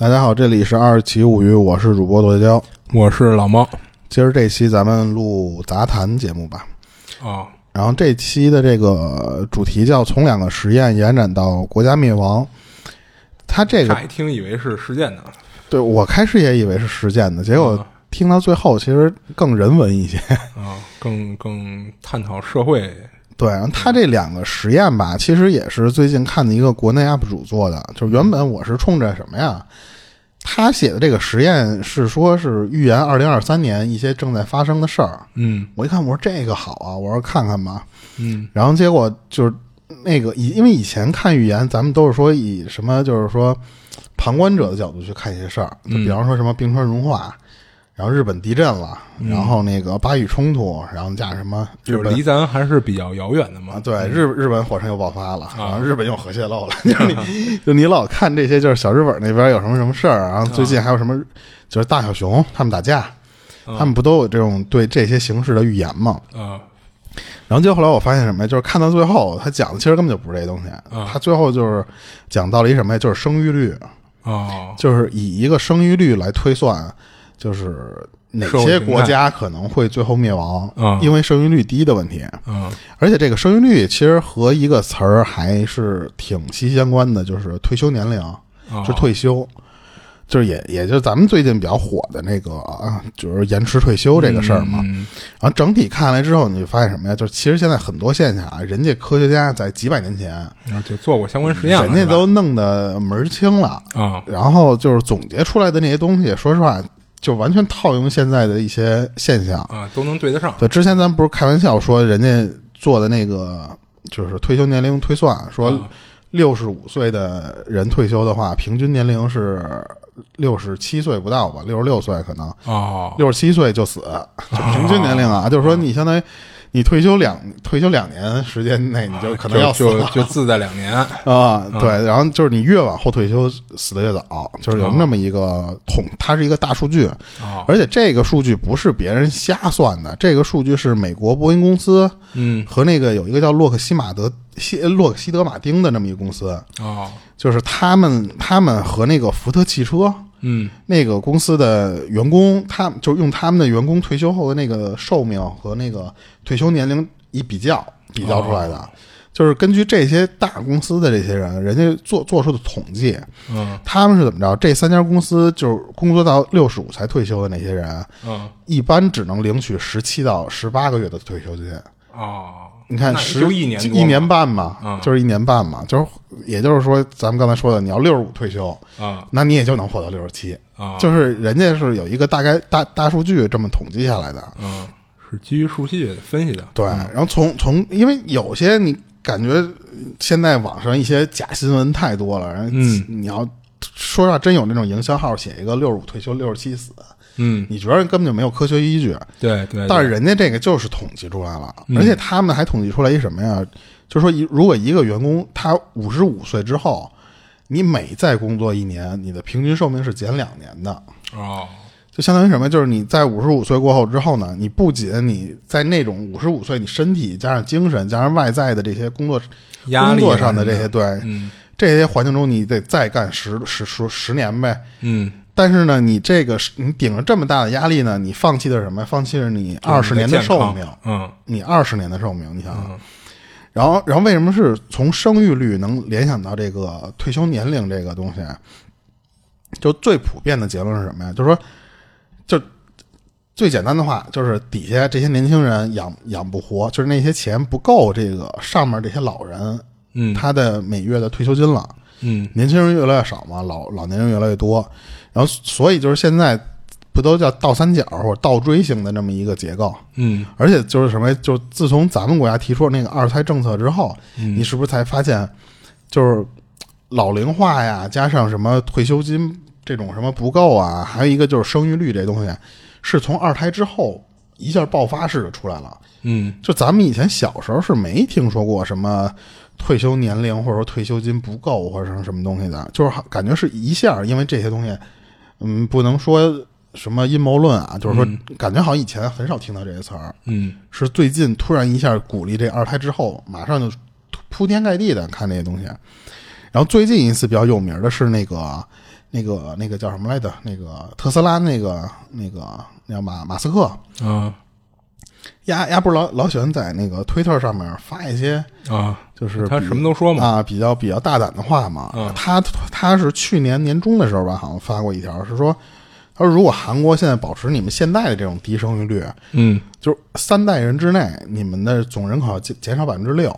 大家好，这里是二七物语，我是主播剁椒。我是老猫今儿这期咱们录杂谈节目吧。啊，然后这期的这个主题叫从两个实验延展到国家灭亡。他这个乍一听以为是实践的，对我开始也以为是实践的，结果啊听到最后其实更人文一些。啊，更更探讨社会对，然后他这两个实验吧，其实也是最近看的一个国内 UP 主做的。就是原本我是冲着什么呀？他写的这个实验是说是预言二零二三年一些正在发生的事儿。嗯我一看，我说这个好啊，我说看看吧。嗯然后结果就是那个以因为以前看预言，咱们都是说以什么就是说旁观者的角度去看一些事儿，就比方说什么冰川融化，然后日本地震了，然后那个巴以冲突，然后加什么日本就是离咱还是比较遥远的嘛。啊，。对，日日本火山又爆发了，然后日本又核泄漏了，就是你就你老看这些，就是小日本那边有什么什么事儿，然后最近还有什么，就是大小熊他们打架，他们不都有这种对这些形势的预言吗？啊。然后就后来我发现什么呀？就是看到最后，他讲的其实根本就不是这东西，他最后就是讲到了一什么呀？就是生育率，哦就是以一个生育率来推算，就是哪些国家可能会最后灭亡，啊因为生育率低的问题。嗯而且这个生育率其实和一个词儿还是挺息息相关的，就是退休年龄，哦是退休，就是也也就是咱们最近比较火的那个啊，就是延迟退休这个事儿嘛。嗯然后整体看来之后，你就发现什么呀？就是其实现在很多现象啊，人家科学家在几百年前，就做过相关实验，人家都弄得门儿清了，啊然后就是总结出来的那些东西，说实话，就完全套用现在的一些现象。啊都能对得上。对，之前咱不是开玩笑说人家做的那个就是退休年龄推算，说啊六十五岁的人退休的话，平均年龄是六十七岁不到吧，六十六岁可能，哦六十七岁就死，就平均年龄啊，就是说你相当于你退休两退休两年时间内，你就可能要死了。就就就自在两年。啊，对，然后就是你越往后退休，死的越早，就是有那么一个统，它是一个大数据，哦。而且这个数据不是别人瞎算的，这个数据是美国波音公司嗯。和那个有一个叫洛克希马德西洛克希德马丁的那么一个公司，哦。就是他们他们和那个福特汽车嗯那个公司的员工，他们就用他们的员工退休后的那个寿命和那个退休年龄一比较比较出来的。就是根据这些大公司的这些人，人家做做出的统计，嗯他们是怎么着？这三家公司就是工作到六十五才退休的那些人，嗯一般只能领取十七到十八个月的退休金。哦，你看十就一年一年半嘛，嗯就是一年半嘛，就是也就是说，咱们刚才说的，你要六十五退休，啊那你也就能活到六十七。啊就是人家是有一个大概大大数据这么统计下来的。嗯是基于数据分析的对，然后从从因为有些你感觉现在网上一些假新闻太多了，然后嗯你要说实话，真有那种营销号写一个六十五退休六十七死，嗯你觉得根本就没有科学依据。对对，但是人家这个就是统计出来了，嗯而且他们还统计出来一什么呀？就是说一如果一个员工他五十五岁之后，你每再工作一年，你的平均寿命是减两年的。哦就相当于什么？就是你在五十五岁过后之后呢，你不仅你在那种五十五岁，你身体加上精神加上外在的这些工作压力工作上的这些对、嗯这些环境中，你得再干十十十十年呗。嗯但是呢，你这个是你顶着这么大的压力呢，你放弃的是什么？放弃了你二十年的寿命，嗯你二十年的寿命，你想想。嗯然后，然后为什么是从生育率能联想到这个退休年龄这个东西？就最普遍的结论是什么呀？就是说，就最简单的话，就是底下这些年轻人养养不活，就是那些钱不够这个上面这些老人嗯他的每月的退休金了。嗯年轻人越来越少嘛，老老年人越来越多，然后所以就是现在不都叫倒三角或者倒锥形的这么一个结构？嗯而且就是什么，就自从咱们国家提出了那个二胎政策之后，嗯你是不是才发现，就是老龄化呀，加上什么退休金这种什么不够啊，还有一个就是生育率这东西，是从二胎之后一下爆发式的出来了。嗯就咱们以前小时候是没听说过什么退休年龄或者说退休金不够或者什么什么东西的，就是好感觉是一下，因为这些东西，嗯，不能说什么阴谋论啊，就是说感觉好像以前很少听到这些词儿，嗯是最近突然一下鼓励这二胎之后，马上就铺天盖地的看这些东西。然后最近一次比较有名的是那个那个那个叫什么来着？那个特斯拉那个那个叫马马斯克，啊丫丫不是老老喜欢在那个推特上面发一些啊，就是他什么都说嘛。啊，比较比较大胆的话嘛。嗯他他是去年年中的时候吧，好像发过一条，是说，他说如果韩国现在保持你们现在的这种低生育率，嗯就是三代人之内，你们的总人口要减减少百分之六。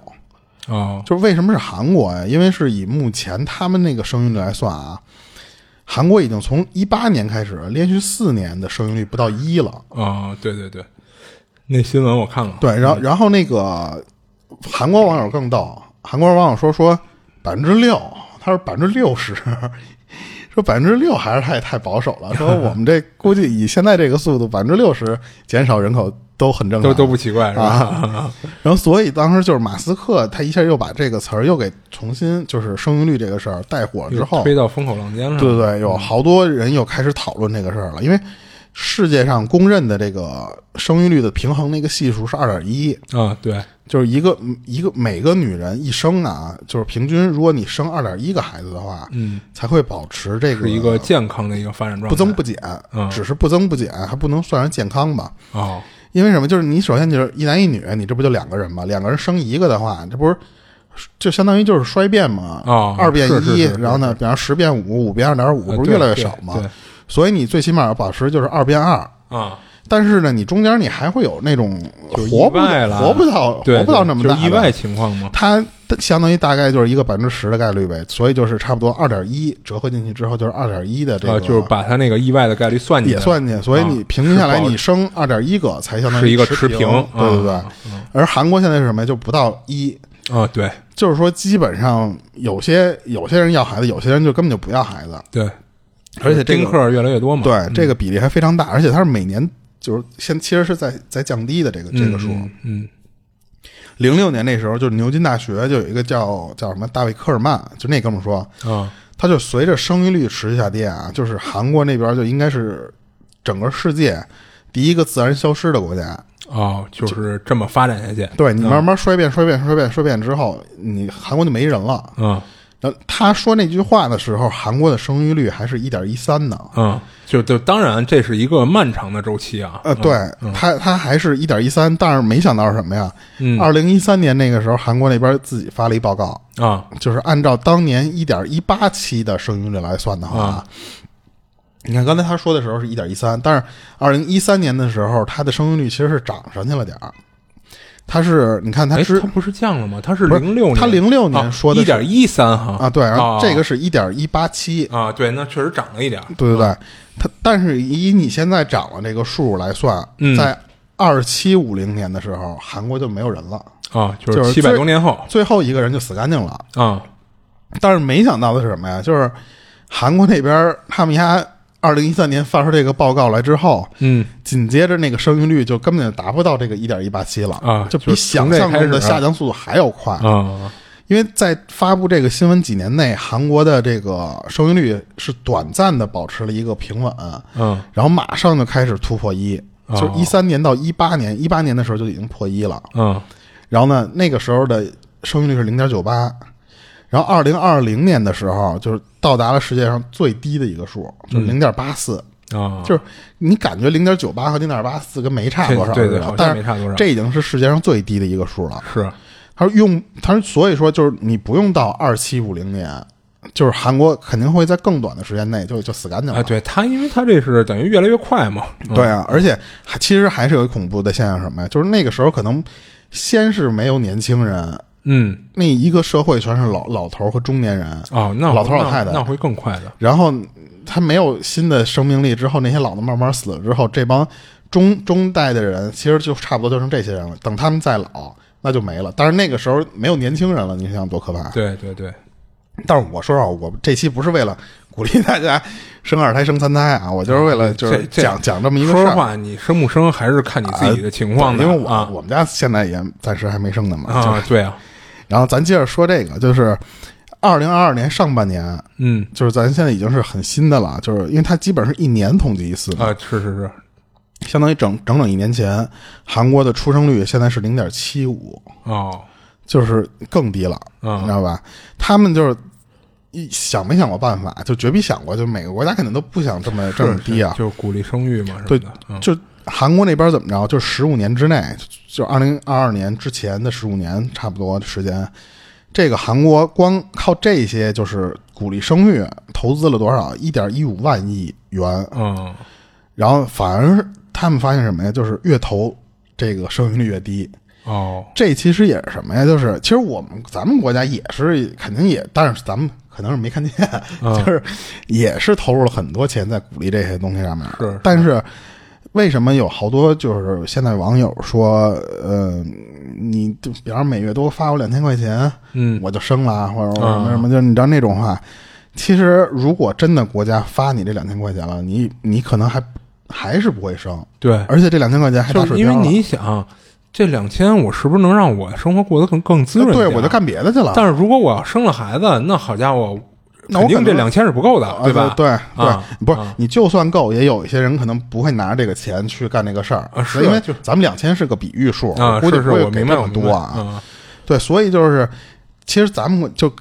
啊就是为什么是韩国呀？因为是以目前他们那个生育率来算啊，韩国已经从一八年开始连续四年的生育率不到一了。哦，对对对，那新闻我看了。对，然后然后那个韩国网友更逗，韩国网友说说百分之六，他说百分之六十，说百分之六还是太太保守了，说我们这 估计以现在这个速度，百分之六十减少人口都很正常，都都不奇怪是吧？啊。然后所以当时就是马斯克他一下又把这个词儿又给重新就是生育率这个事儿带火了之后，推到风口浪尖上。对对对，有好多人又开始讨论这个事儿了，因为世界上公认的这个生育率的平衡那个系数是二点一。啊，对，就是一个一个每个女人一生啊，就是平均，如果你生二点一个孩子的话，嗯，才会保持这个是一个健康的一个发展状态。不增不减，嗯只是不增不减，还不能算上健康吧？哦，因为什么？就是你首先就是一男一女，你这不就两个人吗？两个人生一个的话，这不是就相当于就是衰变嘛？哦二变一，然后呢，比方十变五，五变二点五，呃不是越来越对少吗？对所以你最起码要保持就是二变二。啊，但是呢，你中间你还会有那种就活不意外了活不到，活不到那么大的。就是意外情况吗。它相当于大概就是一个百分之十的概率呗，所以就是差不多二点一折合进去之后就是二点一的这个，啊，就是把它那个意外的概率算进去，也算进去，所以你平均下来你生二点一个才相当于是一个持持平对对对。嗯。而韩国现在是什么呀？就不到一，啊，对。就是说基本上有些有些人要孩子，有些人就根本就不要孩子，对，而且这个丁克越来越多嘛。对这个比例还非常大，而且它是每年就是现其实是在在降低的这个嗯，这个数。嗯嗯零六年那时候，就是牛津大学就有一个叫叫什么大卫科尔曼，就那哥们儿说，嗯啊他就随着生育率持续下跌啊，就是韩国那边就应该是整个世界第一个自然消失的国家。哦，就是这么发展下去。对你慢慢衰变、衰变、衰变、衰变之后，你韩国就没人了。嗯然后他说那句话的时候，韩国的生育率还是一点一三呢。嗯，就就当然这是一个漫长的周期啊。呃，对，他他还是一点一三，但是没想到是什么呀？嗯二零一三年那个时候，韩国那边自己发了一报告，啊就是按照当年一点一八期的生育率来算的话，啊你看刚才他说的时候是一点一三，但是二零一三年的时候，它的生育率其实是涨上去了点儿。它是你看它哎，之它不是降了吗？它是零六年，它零六年说的是一点一三哈啊，对，然后啊这个是一点一八七，啊，对，那确实涨了一点。对对对，它但是以你现在涨了这个数来算，嗯在二七五零年的时候，韩国就没有人了，啊，就就是是七百多年后最后一个人就死干净了。啊但是没想到的是什么呀？就是韩国那边他们家二零一三年发出这个报告来之后，嗯。紧接着那个生育率就根本就达不到这个一点一八七了啊就比想象中的下降速度还要快。啊。因为在发布这个新闻几年内，韩国的这个生育率是短暂的保持了一个平稳，嗯。然后马上就开始突破一，哦就一三年到一八年，一八年的时候就已经破一了。嗯。然后呢，那个时候的生育率是零点九八，然后二零二零年的时候就是到达了世界上最低的一个数，就是零点八四。啊，就是你感觉零点九八和零点八四跟没差多少对对，但是像没差多少。这已经是世界上最低的一个数了。是他说用，他说所以说就是你不用到二七五零年，就是韩国肯定会在更短的时间内就就死干净了。啊，对他，因为他这是等于越来越快嘛。嗯对啊，而且还其实还是有恐怖的现象，什么呀？就是那个时候可能先是没有年轻人，嗯那一个社会全是老老头儿和中年人，哦，那老头老太太那会更快的。然后他没有新的生命力之后，那些老的慢慢死了之后，这帮中中代的人其实就差不多就剩这些人了。等他们再老，那就没了。但是那个时候没有年轻人了，你想想多可怕！对对对，但是我说实话，我这期不是为了鼓励大家生二胎、生三胎啊，我就是为了就是讲讲这么一个事儿。说实话，你生不生还是看你自己的情况的，因为我、啊我们家现在也暂时还没生呢嘛。就啊，对啊，然后咱接着说这个，就是二零二二年上半年，嗯就是咱现在已经是很新的了，就是因为它基本是一年统计一次嘛，啊，是是是，相当于整整整一年前，韩国的出生率现在是零点七五，哦，就是更低了，嗯你知道吧？他们就是一想没想过办法？就绝逼想过，就每个国家肯定都不想这么这么低啊。就是鼓励生育嘛，对就韩国那边怎么着？就十五年之内，就二零二二年之前的十五年差不多的时间，这个韩国光靠这些就是鼓励生育，投资了多少？一点一五万亿元。嗯然后反而是他们发现什么呀？就是越投这个生育率越低。哦这其实也是什么呀？就是其实我们咱们国家也是肯定也，但是咱们可能是没看见，嗯就是也是投入了很多钱在鼓励这些东西上面。是是但是为什么有好多就是现在网友说，呃，你就比方每月多发我两千块钱，嗯我就生了，或者嗯什么什么，就是你知道那种话。其实如果真的国家发你这两千块钱了，你你可能还还是不会生，对，而且这两千块钱还因为。你想这两千，我是不是能让我生活过得更更滋润？对我就干别的去了。但是如果我要生了孩子，那好家伙，肯定这两千是不够的，啊对吧？对对，啊不是啊你就算够，也有一些人可能不会拿这个钱去干这个事儿啊是因为就咱们两千是个比喻数，估计是是，不会给这我明白，我明白么多啊。嗯对，所以就是，其实咱们就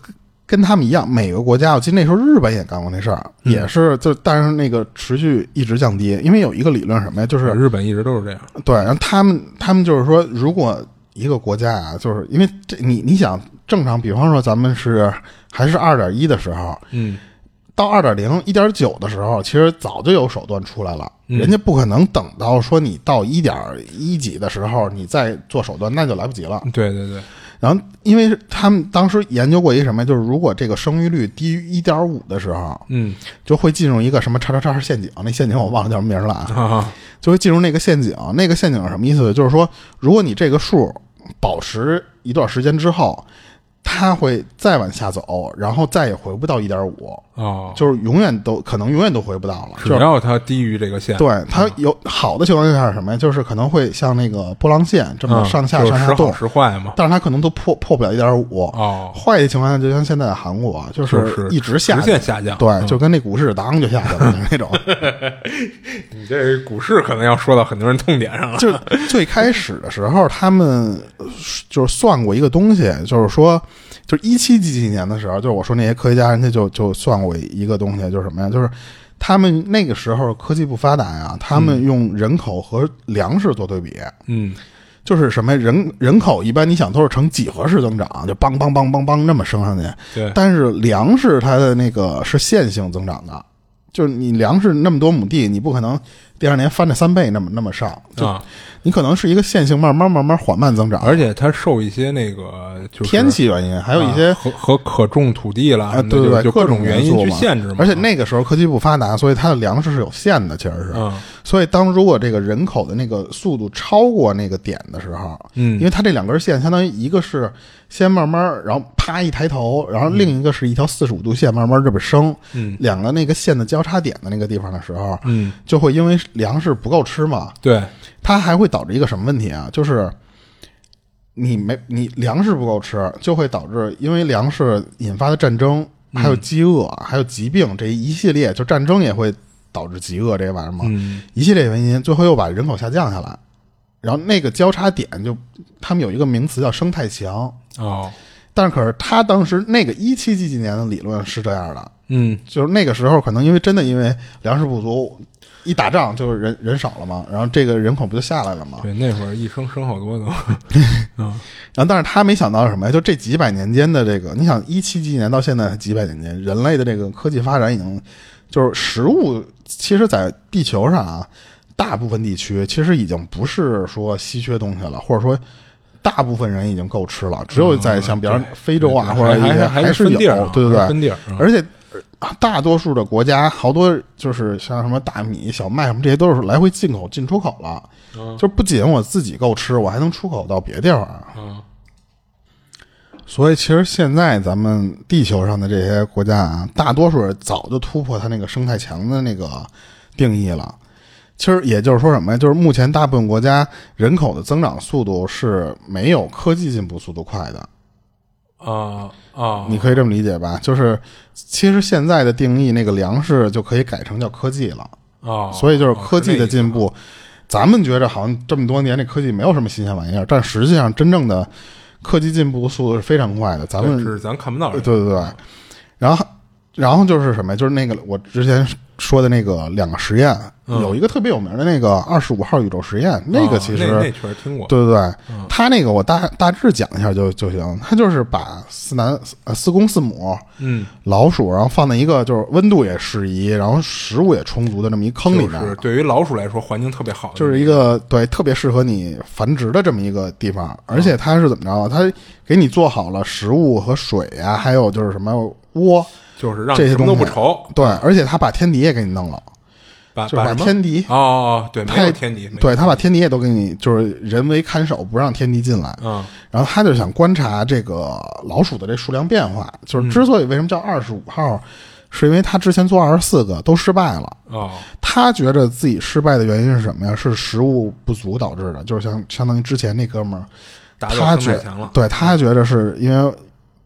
跟他们一样，每个国家，我记得那时候日本也干过那事儿，嗯也是就但是那个持续一直降低，因为有一个理论什么呀，就是日本一直都是这样。对，然后他们他们就是说，如果一个国家啊，就是因为这你你想正常，比方说咱们是还是二点一的时候，嗯到二点零、一点九的时候，其实早就有手段出来了。嗯人家不可能等到说你到一点一几的时候，你再做手段，那就来不及了。对对对，然后，因为他们当时研究过一个什么，就是如果这个生育率低于一点五的时候，嗯就会进入一个什么叉叉叉陷阱。那陷阱我忘了叫什么名了啊，啊 就会进入那个陷阱。那个陷阱是什么意思？就是说，如果你这个数保持一段时间之后，它会再往下走，然后再也回不到一点五。哦，就是永远都可能永远都回不到了。只就是要它低于这个线，对它有好的情况下是什么呀？就是可能会像那个波浪线这么嗯上下上下动，时坏嘛。但是它可能都破破不了一点五。哦，坏的情况下，就像现在的韩国，就是是一直下直，线下降。对，嗯就跟那股市当就下去了 那种。你这股市可能要说到很多人痛点上了。就最开始的时候，他们呃就是算过一个东西，就是说，就是一七几几年的时候，就是我说那些科学家，人家就就算过一个东西，就是什么呀？就是他们那个时候科技不发达呀，他们用人口和粮食做对比，嗯。就是什么呀人人口一般你想都是呈几何式增长，就梆梆梆梆梆那么升上去，对，但是粮食它的那个是线性增长的，就是你粮食那么多亩地，你不可能第二年翻着三倍那么那么上，就啊，你可能是一个线性慢慢慢慢缓慢增长，而且它受一些那个就是天气原因，还有一些啊和和可种土地啦对对对，各种种原因去限制嘛。而且那个时候科技不发达，所以它的粮食是有限的，其实是。嗯所以当如果这个人口的那个速度超过那个点的时候，嗯因嗯为它这两根线相当于一个是先慢慢，然后啪一抬头，然后另一个是一条四十五度线慢慢这么升，嗯。两个那个线的交叉点的那个地方的时候，嗯，就会因为粮食不够吃嘛，对，它还会导致一个什么问题啊？就是你没你粮食不够吃，就会导致因为粮食引发的战争，还有饥饿，还有疾病这一系列，就战争也会导致饥饿这些玩意儿嘛，嗯。一系列原因，最后又把人口下降下来。然后那个交叉点就，他们有一个名词叫生态墙，哦，但是可是他当时那个一七几几年的理论是这样的，嗯就是那个时候可能因为真的因为粮食不足，一打仗就是人人少了嘛，然后这个人口不就下来了嘛？对，那会儿一生生好多都，嗯然后但是他没想到是什么呀？就这几百年间的这个，你想一七几年到现在几百年间，人类的这个科技发展已经就是食物，其实在地球上啊，大部分地区其实已经不是说稀缺东西了，或者说。大部分人已经够吃了，只有在像比方非洲啊，或者一些还是有，对对对，分地儿，嗯而且呃大多数的国家，好多就是像什么大米、小麦什么，这些都是来回进口、进出口了。嗯就不仅我自己够吃，我还能出口到别地方。嗯所以，其实现在咱们地球上的这些国家啊，大多数人早就突破它那个生态墙的那个定义了。其实也就是说什么呀？就是目前大部分国家人口的增长速度是没有科技进步速度快的。啊啊，你可以这么理解吧？就是其实现在的定义，那个粮食就可以改成叫科技了。啊，所以就是科技的进哦步，咱们觉着好像这么多年这科技没有什么新鲜玩意儿，但实际上真正的科技进步速度是非常快的。咱们是咱看不到的，对对对，然后然后就是什么呀？就是那个我之前说的那个两个实验，嗯有一个特别有名的那个二十五号宇宙实验，那个其实、哦那那确实听过。对对对，他那个我大大致讲一下就就行。他就是把四男呃四公四母嗯，老鼠，然后放在一个就是温度也适宜，然后食物也充足的这么一坑里面，就是对于老鼠来说，环境特别好的，就是一个对特别适合你繁殖的这么一个地方。而且它是怎么着啊？它给你做好了食物和水呀、还有就是什么窝，就是让这些东西都不愁。对，而且他把天敌也给你弄了，就是把把把？天敌哦对，没他也有天敌，对他把天敌也都给你就是人为看守，不让天敌进来。嗯然后他就想观察这个老鼠的这数量变化，就是之所以为什么叫二十五号，是因为他之前做二十四个都失败了。哦他觉得自己失败的原因是什么呀？是食物不足导致的，就是相相当于之前那哥们儿，他觉对他觉得是因为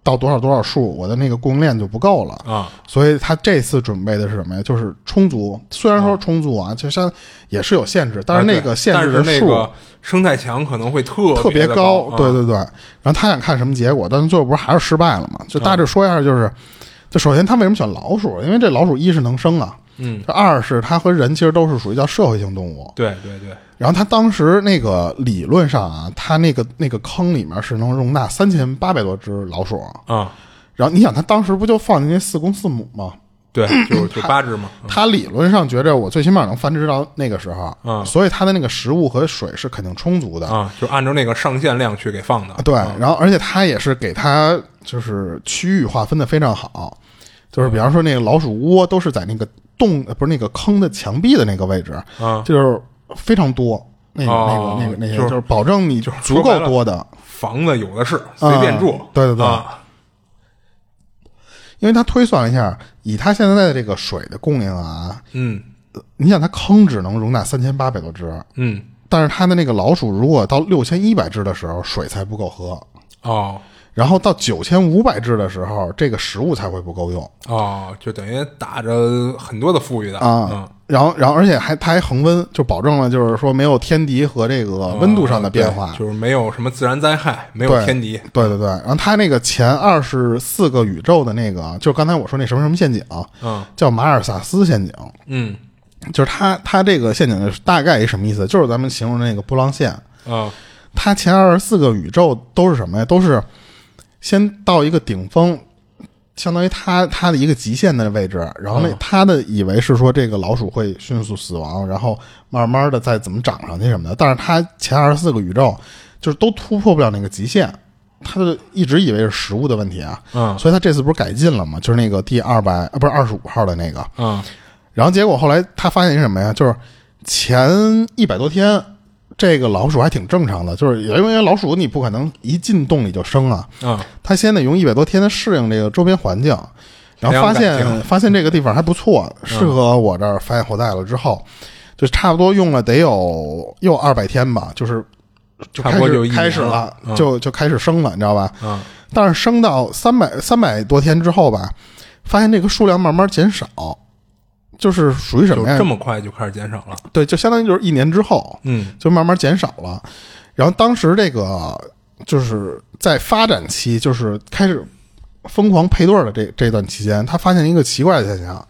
到多少多少数，我的那个供应链就不够了，啊所以他这次准备的是什么呀？就是充足，虽然说充足啊，就像也是有限制，但是那个限制的数生态墙可能会特特别别高，啊对对对。然后他想看什么结果，但是最后不是还是失败了嘛？就大致说一下，就是，就首先他为什么选老鼠？因为这老鼠一是能生啊，嗯，二是它和人其实都是属于叫社会性动物。对对对，然后它当时那个理论上啊，它那个那个坑里面是能容纳三千八百多只老鼠。啊然后你想，它当时不就放进那四公四母吗？对，就就八只嘛，它理论上觉着我最起码能繁殖到那个时候，嗯所以它的那个食物和水是肯定充足的。啊，就按照那个上限量去给放的。对，然后而且它也是给它就是区域划分的非常好，就是比方说那个老鼠窝都是在那个洞呃不是那个坑的墙壁的那个位置，啊，就是非常多。那个、哦那个、那个、那些，就是就是保证你就是足够多的，房子有的是，随便住。对对对啊因为他推算了一下，以他现在的这个水的供应啊，嗯你想他坑只能容纳三千八百多只，嗯但是他的那个老鼠如果到六千一百只的时候，水才不够喝，哦然后到九千五百只的时候，这个食物才会不够用。哦，就等于打着很多的富裕的啊嗯，然后，然后，而且还它还恒温，就保证了就是说没有天敌和这个温度上的变化。哦就是没有什么自然灾害，没有天敌。对对对，然后它那个前二十四个宇宙的那个，就是刚才我说那什么什么陷阱，嗯叫马尔萨斯陷阱，嗯就是它它这个陷阱是大概一什么意思？就是咱们形容的那个波浪线，啊它前二十四个宇宙都是什么呀？都是先到一个顶峰，相当于它它的一个极限的位置，然后那嗯它的以为是说这个老鼠会迅速死亡，然后慢慢的再怎么长上去什么的，但是它前二十四个宇宙就是都突破不了那个极限。他就一直以为是食物的问题啊，嗯所以他这次不是改进了吗？就是那个第二百啊，不是二十五号的那个，嗯然后结果后来他发现一什么呀？就是前一百多天，这个老鼠还挺正常的，就是因为老鼠你不可能一进洞里就生啊，嗯它先得用一百多天的适应这个周边环境，然后发现发现这个地方还不错，适合我这儿繁衍后代了之后，就差不多用了得有又二百天吧，就是就开始就开始了嗯。就就开始生了，你知道吧？嗯。但是生到三百三百多天之后吧，发现这个数量慢慢减少，就是属于什么呀就这？么快就开始减少了。对，就相当于就是一年之后，嗯就慢慢减少了。然后当时这个就是在发展期，就是开始疯狂配对儿的这这段期间，他发现一个奇怪的现象，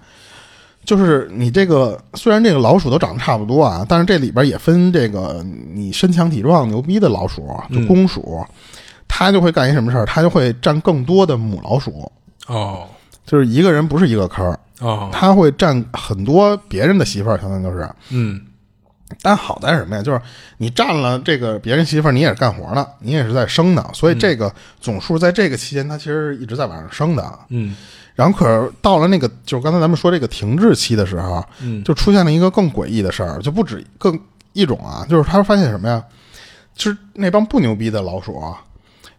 就是你这个虽然这个老鼠都长得差不多啊，但是这里边也分这个你身强体壮牛逼的老鼠，就公鼠，它就会干一什么事儿？它就会占更多的母老鼠，哦就是一个人不是一个坑儿，哦他会占很多别人的媳妇儿，相当于就是。嗯但好在是什么呀？就是你占了这个别人媳妇儿，你也是干活的，你也是在生的，所以这个总数在这个期间，它其实一直在往上升的。嗯然后可是到了那个，就是刚才咱们说这个停滞期的时候，嗯就出现了一个更诡异的事儿，就不止更一种啊，就是他发现什么呀？就是那帮不牛逼的老鼠啊，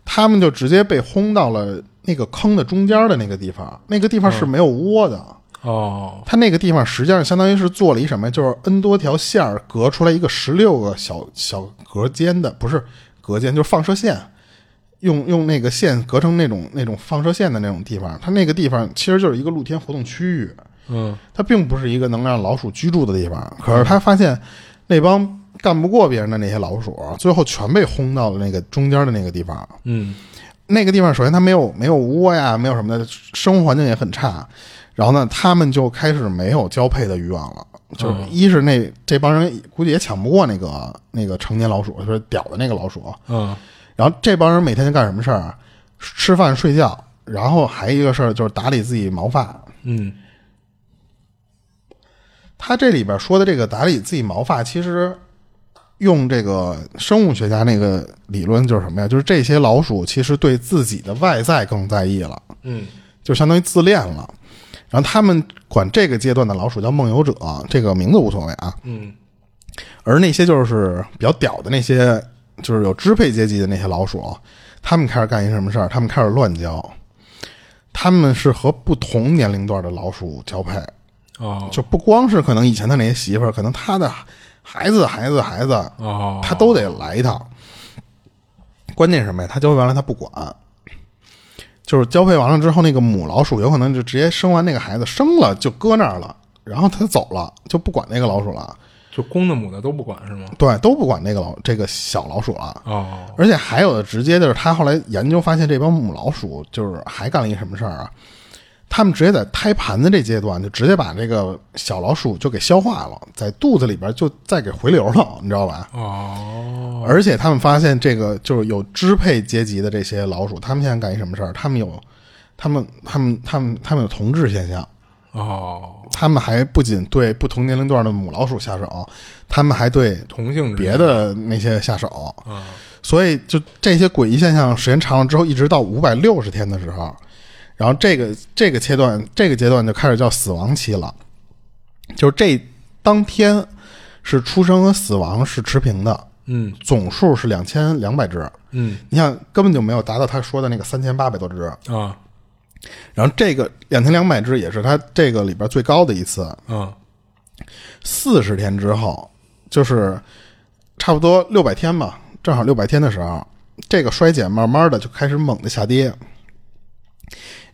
他们就直接被轰到了那个坑的中间的那个地方，那个地方是没有窝的。哦它那个地方实际上相当于是做了一什么呀？就是 N 多条线儿隔出来一个十六个小小隔间的，不是隔间，就是放射线，用用那个线隔成那种那种放射线的那种地方。它那个地方其实就是一个露天活动区域，嗯它并不是一个能让老鼠居住的地方。可是他发现那帮干不过别人的那些老鼠，最后全被轰到了那个中间的那个地方。嗯那个地方首先它没有没有窝呀，没有什么的，生活环境也很差。然后呢，他们就开始没有交配的欲望了。就是一是那这帮人估计也抢不过那个那个成年老鼠，就是屌的那个老鼠。嗯然后这帮人每天就干什么事儿啊？吃饭睡觉，然后还一个事儿就是打理自己毛发。嗯他这里边说的这个打理自己毛发，其实用这个生物学家那个理论就是什么呀？就是这些老鼠其实对自己的外在更在意了，嗯就相当于自恋了。然后他们管这个阶段的老鼠叫梦游者，这个名字无所谓啊。嗯而那些就是比较屌的那些，就是有支配阶级的那些老鼠，他们开始干一什么事儿？他们开始乱交，他们是和不同年龄段的老鼠交配，哦就不光是可能以前的那些媳妇儿，可能他的孩子、孩子、孩子，哦，他都得来一趟。关键是什么呀？他交配完了他不管，就是交配完了之后，那个母老鼠有可能就直接生完那个孩子，生了就搁那儿了，然后它走了，就不管那个老鼠了。就公的母的都不管是吗？对，都不管那个老这个小老鼠了。哦而且还有的直接就是他后来研究发现，这帮母老鼠就是还干了一什么事儿啊？他们直接在胎盘的这阶段就直接把这个小老鼠就给消化了，在肚子里边就再给回流了，你知道吧？哦而且他们发现这个就是有支配阶级的这些老鼠，他们现在干一什么事儿？他们有，他们他们他们他们有同质现象，哦，他们还不仅对不同年龄段的母老鼠下手，他们还对同性别的那些下手。啊所以就这些诡异现象，时间长了之后，一直到五百六十天的时候，然后这个这个阶段，这个阶段就开始叫死亡期了，就是这当天是出生和死亡是持平的，嗯。总数是两千两百只，嗯。你想根本就没有达到他说的那个三千八百多只，啊。然后这个两千两百只也是他这个里边最高的一次，啊。四十天之后，就是差不多六百天吧，正好六百天的时候，这个衰减慢慢的就开始猛的下跌，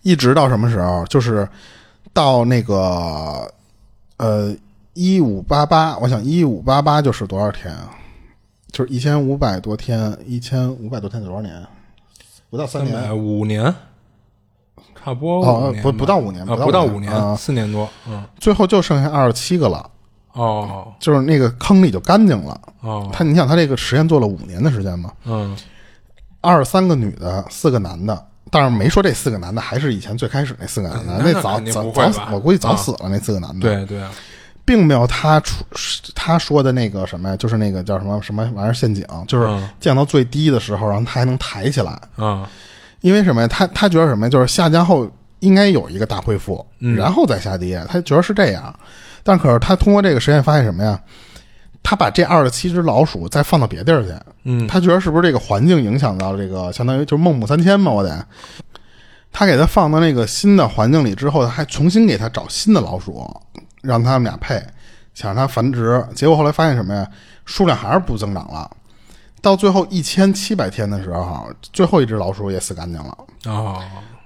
一直到什么时候？就是到那个呃一五八八，我想一五八八就是多少天啊？就是一千五百多天，一千五百多天多少年？不到三年五年，差不多哦不不到五年啊，不到五年啊四年多，嗯最后就剩下二十七个了，哦就是那个坑里就干净了。哦他，你想他这个实验做了五年的时间嘛，嗯二十三个女的，四个男的，但是没说这四个男的还是以前最开始那四个男的，那那早早早我估计早啊死了那四个男的，，对对啊，并没有他出他说的那个什么呀，就是那个叫什么什么玩意儿陷阱，就是嗯降到最低的时候，然后他还能抬起来，啊因为什么呀？他他觉得什么呀？就是下降后应该有一个大恢复，嗯然后再下跌，他觉得是这样。但可是他通过这个实验发现什么呀？他把这二十七只老鼠再放到别地儿去，嗯他觉得是不是这个环境影响到这个，相当于就是孟母三迁嘛？我得，他给他放到那个新的环境里之后，他还重新给他找新的老鼠，让他们俩配，想让它繁殖。结果后来发现什么呀？数量还是不增长了。到最后一千七百天的时候，最后一只老鼠也死干净了。哦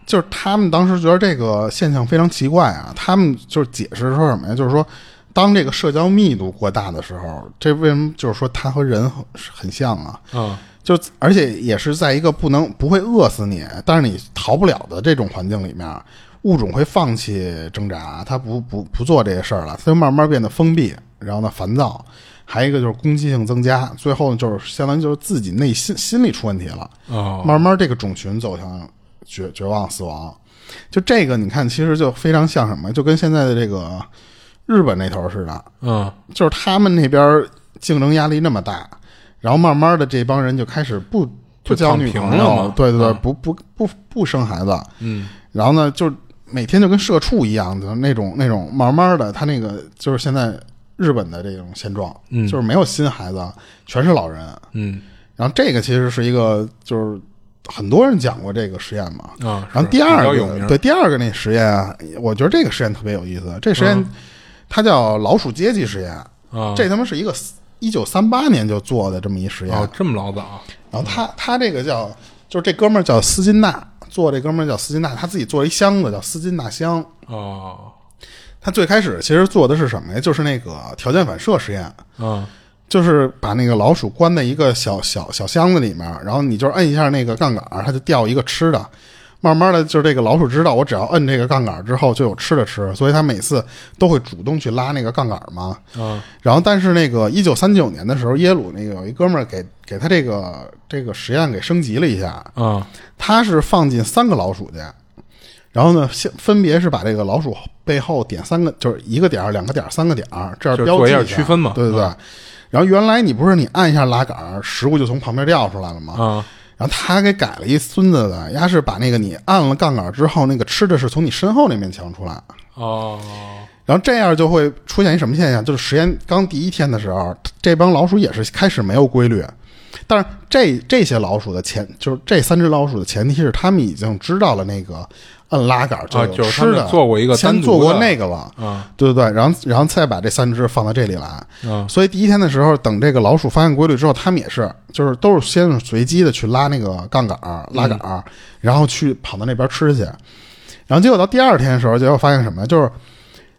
就是他们当时觉得这个现象非常奇怪啊，他们就是解释说什么呀？就是说，当这个社交密度过大的时候，这为什么就是说它和人很很像啊？啊就而且也是在一个不能不会饿死你，但是你逃不了的这种环境里面，物种会放弃挣扎，它不不不做这些事儿了，它就慢慢变得封闭，然后呢烦躁，还有一个就是攻击性增加，最后呢就是相当于就是自己内心心理出问题了，哦慢慢这个种群走向绝绝望死亡。就这个你看，其实就非常像什么，就跟现在的这个日本那头似的，嗯。就是他们那边竞争压力那么大，然后慢慢的这帮人就开始不不交女朋友，对对对，嗯。不不不不生孩子，嗯。然后呢就每天就跟社畜一样的那种那种，慢慢的他那个就是现在日本的这种现状，嗯。就是没有新孩子，全是老人。嗯。然后这个其实是一个就是很多人讲过这个实验嘛，啊，然后第二个对第二个那实验啊，我觉得这个实验特别有意思。这实验、嗯它叫老鼠阶级实验，啊，这他妈是一个一九三八年就做的这么一实验。哦这么老早然后他他这个叫就是这哥们儿叫斯金纳，做这哥们儿叫斯金纳，他自己做了一箱子叫斯金纳箱。哦他最开始其实做的是什么呀？就是那个条件反射实验。啊就是把那个老鼠关在一个小小小箱子里面，然后你就摁一下那个杠杆，它就掉一个吃的，慢慢的，就是这个老鼠知道我只要摁这个杠杆之后就有吃的吃，所以它每次都会主动去拉那个杠杆嘛。啊然后，但是那个一九三九年的时候，耶鲁那个有一哥们儿给给他这个这个实验给升级了一下，啊他是放进三个老鼠去，然后呢，先分别是把这个老鼠背后点三个，就是一个点儿、两个点儿、三个点儿，这样标记一下区分嘛对对对。嗯然后原来你不是你按一下拉杆儿，食物就从旁边掉出来了吗？啊然后他给改了一孙子的，丫是把那个你按了杠杆之后，那个吃的是从你身后那面墙出来，哦然后这样就会出现一什么现象？就是实验刚第一天的时候，这帮老鼠也是开始没有规律，但是这这些老鼠的前就是这三只老鼠的前提是他们已经知道了那个摁拉杆就啊有吃的，做过一个先做过那个了，啊。对对对，然后然后再把这三只放到这里来，啊。所以第一天的时候，等这个老鼠发现规律之后，他们也是，就是都是先随机的去拉那个杠杆儿、拉杆儿，然后去跑到那边吃去。然后结果到第二天的时候，结果发现什么？就是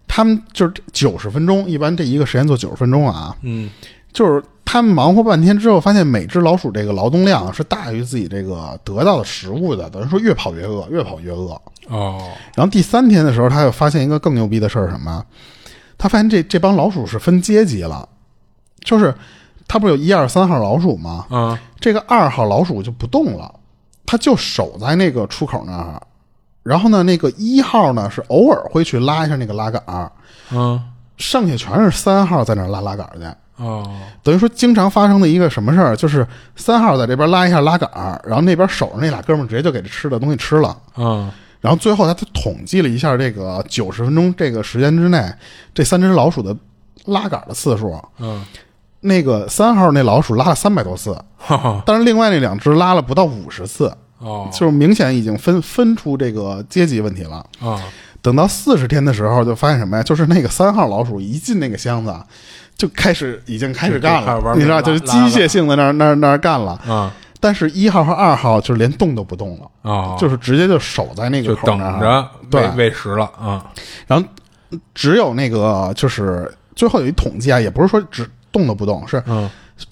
他们就是九十分钟，一般这一个实验做九十分钟啊，嗯。就是他们忙活半天之后，发现每只老鼠这个劳动量是大于自己这个得到的食物的，等于说越跑越饿，越跑越饿。哦然后第三天的时候，他又发现一个更牛逼的事儿，什么？他发现这这帮老鼠是分阶级了，就是他不是有一二三号老鼠吗？啊这个二号老鼠就不动了，他就守在那个出口那儿。然后呢，那个一号呢是偶尔会去拉一下那个拉杆儿，嗯剩下全是三号在那儿拉拉杆儿去。哦等于说，经常发生的一个什么事儿，就是三号在这边拉一下拉杆儿，然后那边守着那俩哥们儿直接就给这吃的东西吃了。啊然后最后他他统计了一下这个九十分钟这个时间之内，这三只老鼠的拉杆的次数，嗯那个三号那老鼠拉了三百多次，但是另外那两只拉了不到五十次，哦就是明显已经分分出这个阶级问题了。啊等到四十天的时候，就发现什么呀？就是那个三号老鼠一进那个箱子，就开始已经开始干了，你知道，就是机械性的那儿那儿那儿干了。啊但是一号和二号就是连动都不动了，哦，就是直接就守在那个就等口那儿着对。喂喂食了啊。然后只有那个就是最后有一统计啊，也不是说只动都不动，是嗯。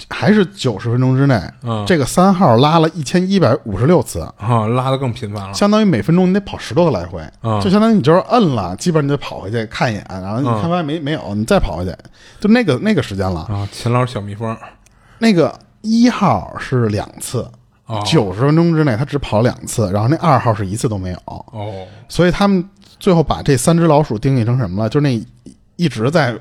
还是九十分钟之内，嗯。这个三号拉了一千一百五十六次，啊拉的更频繁了。相当于每分钟你得跑十多个来回，嗯。就相当于你就是摁了，基本上你得跑回去看一眼，然后你嗯。看发现没没有，你再跑回去，就那个那个时间了。啊勤劳小蜜蜂。那个一号是两次，哦。九十分钟之内他只跑了两次，然后那二号是一次都没有，哦。所以他们最后把这三只老鼠定义成什么了？就是那一直在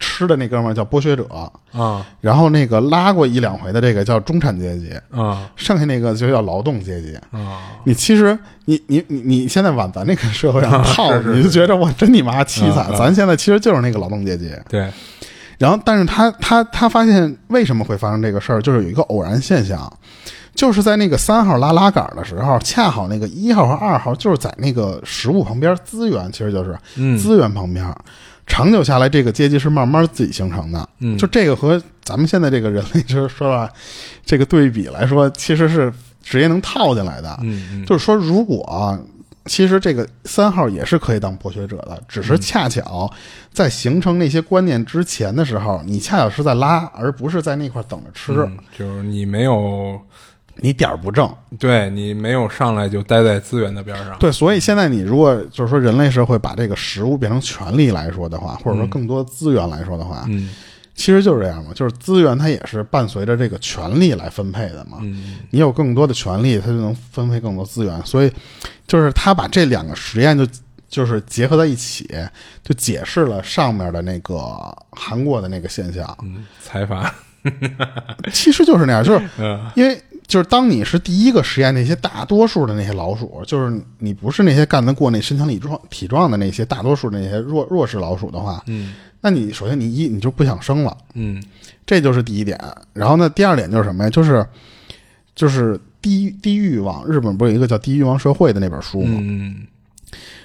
吃的那哥们儿叫剥削者，啊。然后那个拉过一两回的这个叫中产阶级，啊。剩下那个就叫劳动阶级。啊。你其实你你你你现在往咱那个社会上 套，你就觉得我真你妈凄惨。咱现在其实就是那个劳动阶级。对然后，但是他他他发现为什么会发生这个事儿，就是有一个偶然现象，就是在那个三号拉拉杆的时候，恰好那个一号和二号就是在那个食物旁边，资源其实就是嗯资源旁边。长久下来，这个阶级是慢慢自己形成的。嗯就这个和咱们现在这个人类，就是说吧，这个对比来说，其实是直接能套进来的。嗯嗯就是说，如果啊其实这个三号也是可以当剥削者的，只嗯。是恰巧在形成那些观念之前的时候，你恰巧是在拉，而不是在那块等着吃，嗯就是你没有你点儿不正。对你没有上来就待在资源的边上。对，所以现在你如果就是说人类社会把这个食物变成权利来说的话，或者说更多资源来说的话，嗯其实就是这样嘛，就是资源它也是伴随着这个权利来分配的嘛。嗯你有更多的权利，它就能分配更多资源。所以，就是他把这两个实验就就是结合在一起，就解释了上面的那个韩国的那个现象。嗯财阀 其实就是那样，就是嗯因为就是当你是第一个实验那些大多数的那些老鼠，就是你不是那些干得过那身强体壮体壮的那些大多数的那些弱弱势老鼠的话，嗯那你首先你一你就不想生了。嗯这就是第一点。然后呢，第二点就是什么呀？就是就是低低欲望。日本不是有一个叫《低欲望社会》的那本书吗？嗯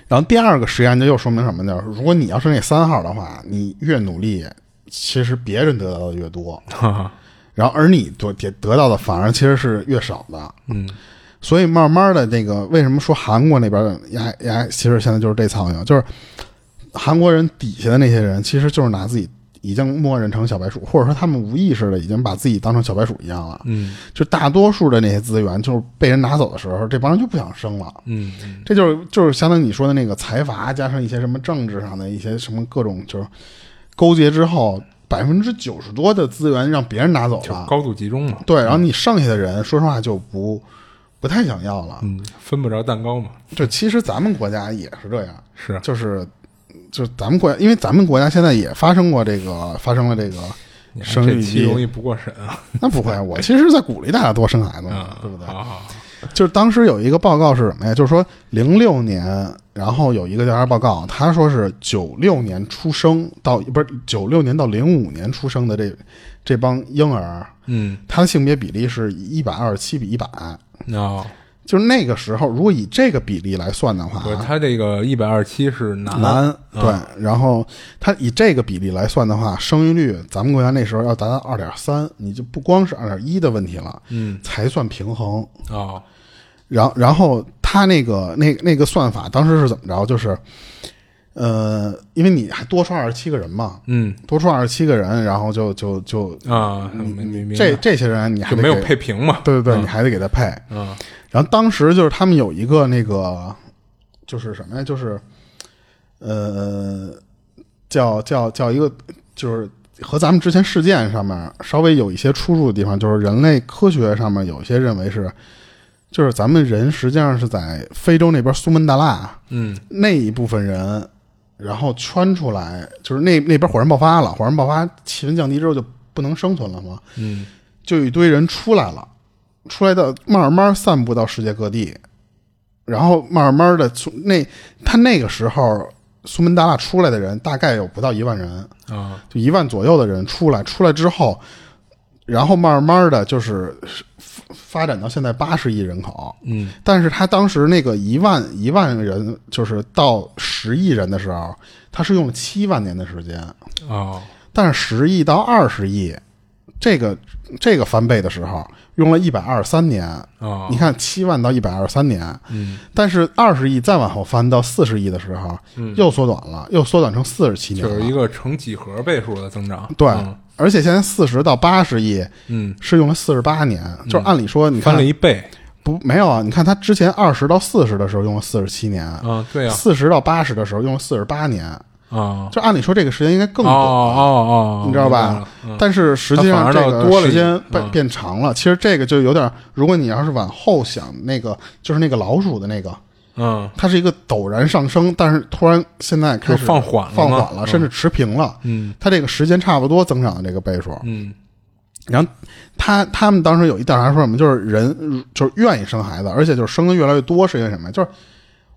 然后第二个实验就又说明什么呢？如果你要是那三号的话，你越努力，其实别人得到的越多，哈 哈然后而你得得得到的反而其实是越少的。嗯所以慢慢的，那个为什么说韩国那边呀呀，其实现在就是这苍蝇，就是韩国人底下的那些人，其实就是拿自己已经默认成小白鼠，或者说他们无意识的已经把自己当成小白鼠一样了。嗯就大多数的那些资源，就是被人拿走的时候，这帮人就不想生了。嗯嗯这就是就是相当于你说的那个财阀，加上一些什么政治上的一些什么各种就是勾结之后，百分之九十多的资源让别人拿走了。高度集中嘛。对，然后你剩下的人，说实话就不不太想要了。嗯，分不着蛋糕嘛。就其实咱们国家也是这样，是，就是就是咱们国家，因为咱们国家现在也发生过这个发生了这个，生育期容易不过审啊。那不会，我其实是在鼓励大家多生孩子对不对？就是当时有一个报告是什么呀？就是说零六年，然后有一个调查报告，他说是九六年出生到不是九六年到零五年出生的这这帮婴儿，嗯，他的性别比例是一百二十七比一百。哦，就是那个时候，如果以这个比例来算的话，不是，他这个一百二十七是男男对，嗯然后他以这个比例来算的话，生育率咱们国家那时候要达到二点三，你就不光是二点一的问题了，嗯，才算平衡。哦，然后然后他那个那那个算法当时是怎么着？就是，呃，因为你还多出二十七个人嘛，嗯多出二十七个人，然后就就就啊，没没没，这这些人你还就没有配平嘛。对对对，嗯你还得给他配。嗯然后当时就是他们有一个那个，就是什么呀？就是，呃，叫叫叫一个，就是和咱们之前事件上面稍微有一些出入的地方，就是人类科学上面有一些认为是，就是咱们人实际上是在非洲那边苏门答腊嗯。那一部分人，然后圈出来，就是那那边火山爆发了，火山爆发，气温降低之后就不能生存了嘛，嗯。就有一堆人出来了，出来的慢慢散布到世界各地，然后慢慢的从那他那个时候苏门答腊出来的人大概有不到一万人，啊。就一万左右的人出来，出来之后，然后慢慢的就是发发展到现在八十亿人口，嗯。但是他当时那个一万一万人就是到十亿人的时候，他是用了七万年的时间，哦但是十亿到二十亿，这个这个翻倍的时候用了一百二十三年。哦，你看七万到一百二十三年，嗯但是二十亿再往后翻到四十亿的时候，嗯，又缩短了，又缩短成四十七年了。就是一个成几何倍数的增长。对嗯而且现在四十到八十亿嗯，是用了四十八年，就是按理说你翻了一倍不没有啊？你看他之前二十到四十的时候用了四十七年，嗯，对呀四十到八十的时候用了四十八年，啊，就按理说这个时间应该更哦短。哦哦，你知道吧但是实际上这个多了时间变嗯变长了，其实这个就有点，如果你要是往后想，那个就是那个老鼠的那个，嗯它是一个陡然上升，但是突然现在开始放缓了放缓了，嗯甚至持平了。嗯它这个时间差不多增长的这个倍数。嗯然后他他们当时有一调查说什么，就是人就是愿意生孩子，而且就是生的越来越多，是因为什么呀？就是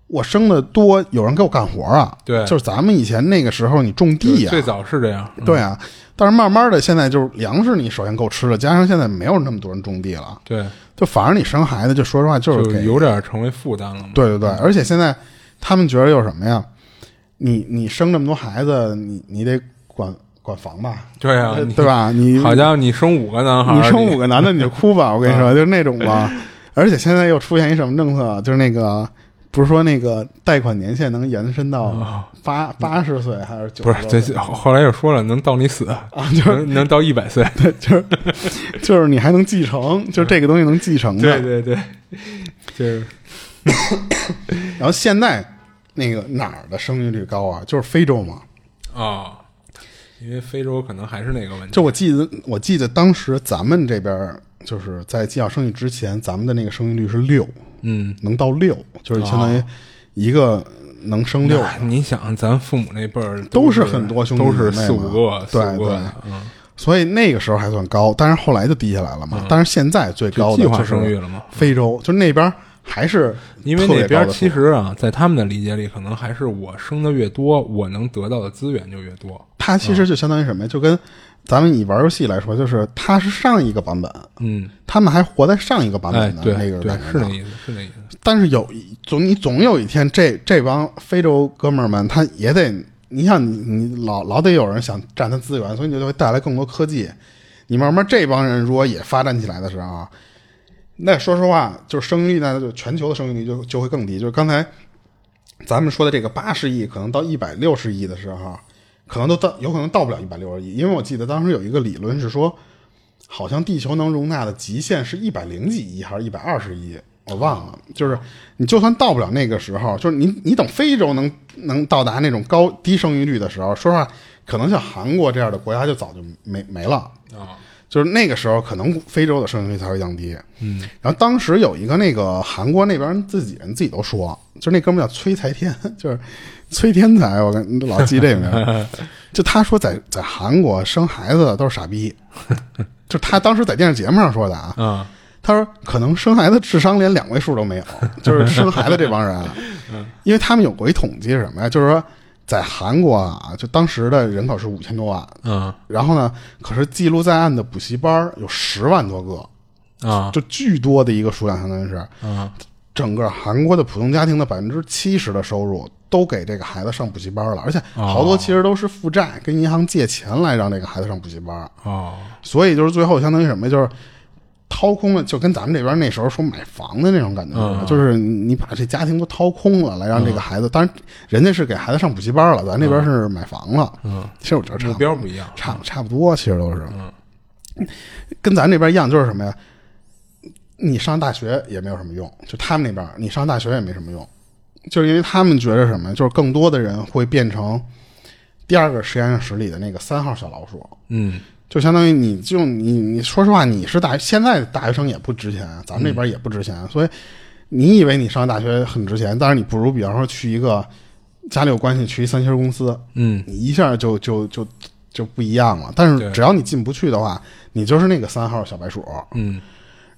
我生的多，有人给我干活啊。对就是咱们以前那个时候你种地啊、最早是这样。嗯对啊，但是慢慢的现在就是粮食你首先够吃了，加上现在没有那么多人种地了，对，就反而你生孩子，就说实话就是给有点成为负担了嘛。对对对，而且现在他们觉得有什么呀？你你生这么多孩子，你你得管管房吧，对啊，对吧？你 好家伙，你生五个男孩，你生五个男的你就哭吧，我跟你说，就是那种吧。而且现在又出现一什么政策，就是那个不是说那个贷款年限能延伸到八八十岁还是九不是这？后后来又说了，能到你死，啊，就是能能到一百岁。就是就是你还能继承，就是这个东西能继承的。对对对，就是 然后现在那个哪儿的生育率高啊？就是非洲嘛。啊，因为非洲可能还是那个问题。就我记得，我记得当时咱们这边就是在计划生育之前，咱们的那个生育率是六，嗯，能到六，就是相当于一个能生六。那你想，咱父母那辈儿都是是很多兄弟都是四五个，四对对所以那个时候还算高，但是后来就低下来了嘛。但是现在最高的就计划就是生育了嘛。非洲，就那边还是因为那边其实啊，在他们的理解里，可能还是我生的越多，我能得到的资源就越多。它其实就相当于什么呀？就跟咱们以玩游戏来说，就是它是上一个版本，嗯，他们还活在上一个版哎，本的对那个对版，本上是那意思，是那意思。但是有总你总有一天，这这帮非洲哥们儿们，他也得，你想你你老老得有人想占他资源，所以你就会带来更多科技。你慢慢这帮人如果也发展起来的时候啊，那说实话，就是生育率呢，就全球的生育率就就会更低。就是刚才咱们说的这个八十亿，可能到一百六十亿的时候，可能都到有可能到不了一百六十亿，因为我记得当时有一个理论是说，好像地球能容纳的极限是一百零几亿还是一百二十亿，我忘了。就是你就算到不了那个时候，就是你你等非洲能能到达那种高低生育率的时候，说实话，可能像韩国这样的国家就早就没没了。啊，就是那个时候，可能非洲的生育率才会降低。嗯，然后当时有一个那个韩国那边自己人自己都说，就那哥们叫崔才天，就是崔天才，我跟老记这名儿。就他说在在韩国生孩子的都是傻逼，就他当时在电视节目上说的啊。啊，他说可能生孩子智商连两位数都没有，就是生孩子这帮人啊，因为他们有过一统计是什么呀？就是说在韩国啊，就当时的人口是五千多万，嗯。然后呢，可是记录在案的补习班儿有十万多个，啊。就巨多的一个数量，相当于是。嗯。整个韩国的普通家庭的百分之七十的收入都给这个孩子上补习班了，而且好多其实都是负债，跟银行借钱来让这个孩子上补习班，哦。所以就是最后相当于什么，就是。掏空了，就跟咱们这边那时候说买房的那种感觉，嗯就是你把这家庭都掏空了，来让这个孩子。当然，人家是给孩子上补习班了，咱这边是买房了。嗯，其实我觉得差目不标不一样，差差不多，其实都是。嗯，跟咱这边一样，就是什么呀？你上大学也没有什么用，就他们那边，你上大学也没什么用，就是因为他们觉得什么？就是更多的人会变成第二个实验室里的那个三号小老鼠，嗯就相当于你就你你说实话，你是大现在大学生也不值钱，咱们这边也不值钱，所以你以为你上大学很值钱，但是你不如比方说去一个家里有关系去一三星公司，嗯你一下就就就就不一样了。但是只要你进不去的话，你就是那个三号小白鼠。嗯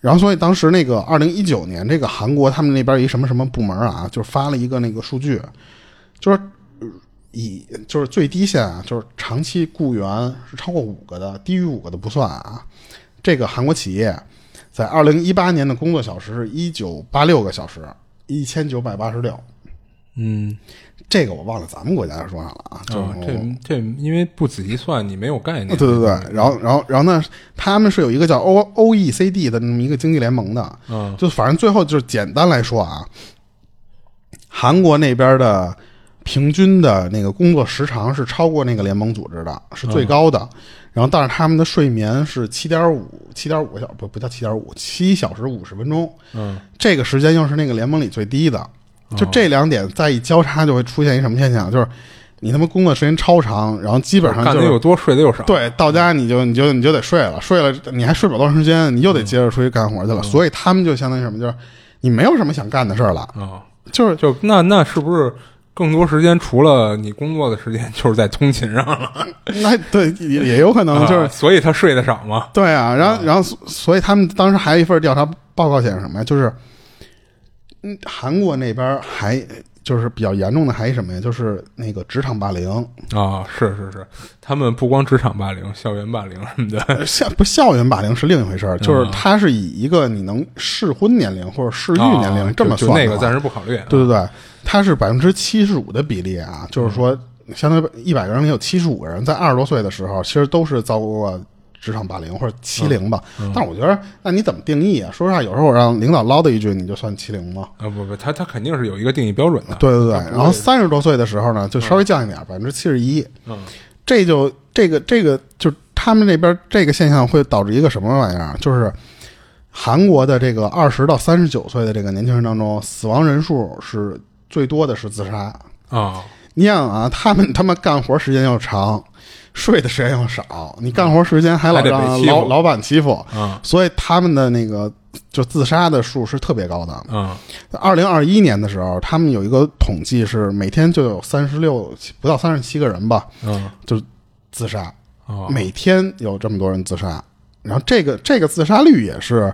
然后，所以当时那个二零一九年，这个韩国他们那边一什么什么部门啊，就发了一个那个数据，就是呃以就是最低线啊，就是长期雇员是超过五个的，低于五个的不算啊。这个韩国企业在二零一八年的工作小时是一九八六个小时，一千九百八十六。嗯这个我忘了咱们国家是多少了啊？就是啊，这这因为不仔细算，你没有概念。对对对，然后然后然后呢，他们是有一个叫 O O E C D 的那么一个经济联盟的，嗯就反正最后就是简单来说啊，韩国那边的平均的那个工作时长是超过那个联盟组织的，是最高的。然后，但是他们的睡眠是七点五七点五个小时，不不叫七点五，七小时五十分钟。嗯这个时间又是那个联盟里最低的。就这两点再一交叉，就会出现一什么现象？就是你他妈工作时间超长，然后基本上就是干的又多，睡的又少。对，到家你就你就你就得睡了，睡了你还睡不了多长时间，你又得接着出去干活去了。所以他们就相当于什么，就是你没有什么想干的事儿了，啊，就是就那那是不是更多时间除了你工作的时间，就是在通勤上了？那对也也有可能就是、啊所以他睡得少嘛。对啊，然后然后所所以他们当时还有一份调查报告显示什么呀？就是嗯，韩国那边还就是比较严重的还什么呀？就是那个职场霸凌，啊，是是是，他们不光职场霸凌、校园霸凌什么的。呃校不校园霸凌是另一回事儿，就是他是以一个你能适婚年龄或者适育年龄啊这么算那个暂时不考虑。啊对对对，他是百分之七十五的比例啊，就是说，相当于一百个人里有七十五个人在二十多岁的时候，其实都是遭过职场霸凌或者欺凌吧。但是我觉得，那你怎么定义啊？说实话，有时候我让领导唠叨一句，你就算欺凌吗？啊不不，他他肯定是有一个定义标准的。对对对然后三十多岁的时候呢，就稍微降一点，百分之七十一。嗯这就这个这个就他们那边这个现象会导致一个什么玩意儿啊？就是韩国的这个二十到三十九岁的这个年轻人当中，死亡人数是最多的是自杀。啊你想啊，他们他妈干活时间又长，睡的时间又少，你干活时间还老让老老板欺负，啊。所以他们的那个就自杀的数是特别高的。嗯二零二一年的时候，他们有一个统计是每天就有三十六不到三十七个人吧嗯自杀，啊。每天有这么多人自杀，然后这个这个自杀率也是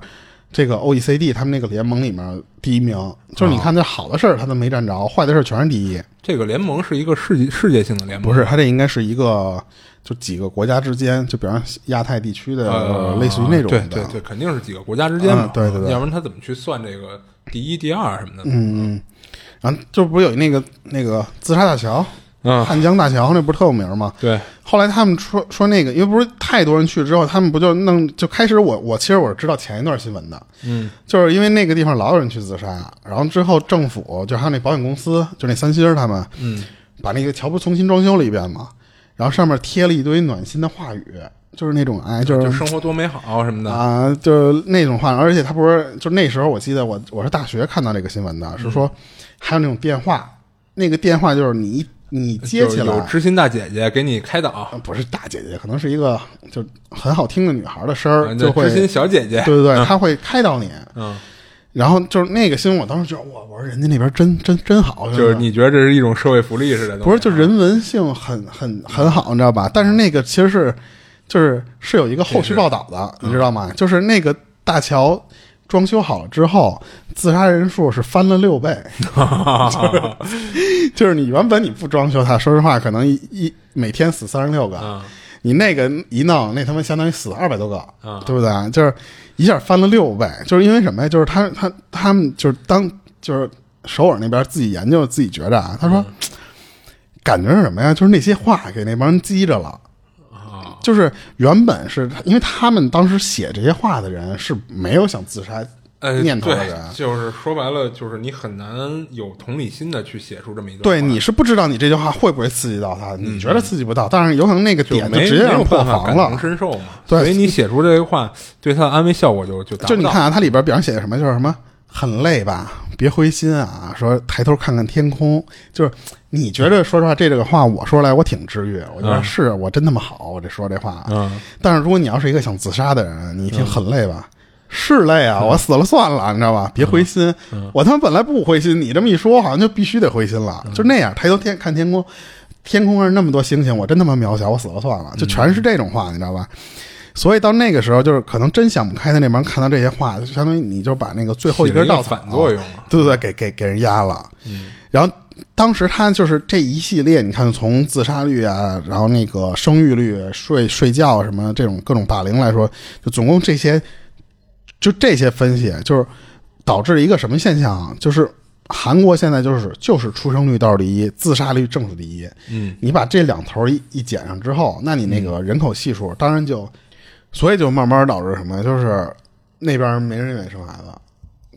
这个 OECD 他们那个联盟里面第一名，就是你看这好的事儿他都没占着，坏的事儿全是第一。这个联盟是一个世界世界性的联盟，不是，它这应该是一个就几个国家之间，就比方亚太地区的，呃，类似于那种的。对对对，肯定是几个国家之间嘛嗯，对对对要不然他怎么去算这个第一、第二什么的？嗯嗯。然后就不是有那个那个自杀大桥，嗯，汉江大桥，那不是特有名吗？对，后来他们说说那个，因为不是太多人去之后，他们不就弄就开始我我其实我是知道前一段新闻的，嗯。就是因为那个地方老有人去自杀，然后之后政府就还有那保险公司，就那三星他们嗯。把那个桥不重新装修了一遍嘛，然后上面贴了一堆暖心的话语，就是那种哎，就就是生活多美好什么的。啊，就是那种话，而且他不是就那时候我记得我我是大学看到这个新闻的，是说还有那种电话，那个电话就是你你接起来有来。知心大姐姐给你开导，啊不是大姐姐，可能是一个就很好听的女孩的声儿，啊就会知心小姐姐对，对对，她会开导你。嗯，然后就是那个新闻，我当时觉得我，我说人家那边真真真好，就是你觉得这是一种社会福利似的？不是就人文性很很很好，你知道吧？但是那个其实是就是是有一个后续报道的，你知道吗？就是那个大桥装修好了之后，自杀人数是翻了六倍。就是你原本你不装修它，说实话，可能一一每天死三十六个，嗯你那个一弄，那他妈相当于死二百多个，嗯对不对？就是一下翻了六倍，就是因为什么呀？就是他他他们就是当就是首尔那边自己研究自己觉着啊，他说、感觉是什么呀？就是那些话给那帮人激着了。啊，就是原本是因为他们当时写这些话的人是没有想自杀念头的人，就是说白了，就是你很难有同理心的去写出这么一段。对，你是不知道你这句话会不会刺激到他，你觉得刺激不到，但是有可能那个点就直接让破防了。感同身受嘛。对所以你写出这个话，对他的安慰效果就就就你看啊，它里边比方写的什么，就是什么很累吧，别灰心啊，说抬头看看天空，就是你觉得说实话，这这个话我说出来我挺治愈，我觉得嗯是我真他妈好，我这说这话。嗯，但是如果你要是一个想自杀的人，你一听很累吧。是累啊，我死了算了，你知道吧？别灰心，我他妈本来不灰心，你这么一说，好像就必须得灰心了，就那样。抬头天看天空，天空上那么多星星，我真他妈渺小，我死了算了，就全是这种话，你知道吧？所以到那个时候，就是可能真想不开的那帮人看到这些话，就相当于你就把那个最后一根稻草反作用了。对对对，给给给人压了。嗯，然后当时他就是这一系列，你看从自杀率啊，然后那个生育率、睡睡觉什么这种各种霸凌来说，就总共这些，就这些分析，就是导致一个什么现象啊？就是韩国现在就是就是出生率倒数第一，自杀率正是第一。嗯，你把这两头一一减上之后，那你那个人口系数当然就，所以就慢慢导致什么？就是那边没人愿意生孩子，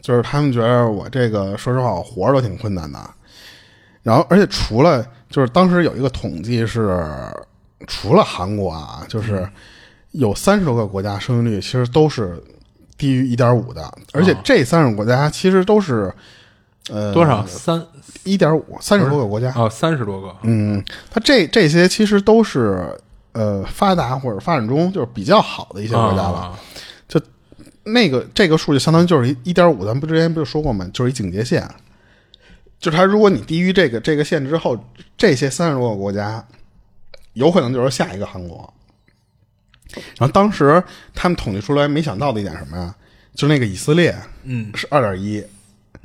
就是他们觉得我这个说实话，我活着都挺困难的。然后，而且除了就是当时有一个统计是，除了韩国啊，就是有三十多个国家生育率其实都是低于一点五的，而且这三十个国家其实都是呃多少？三一点五，三十多个国家。哦，三十多个。嗯，它这这些其实都是呃发达或者发展中就是比较好的一些国家了。啊那个这个数据相当于就是一一点五，咱们不之前不就说过吗？就是一警戒线。就是它，如果你低于这个这个线之后，这些三十多个国家，有可能就是下一个韩国。然后当时他们统计出来，没想到的一点什么呀？就是那个以色列嗯，是二点一，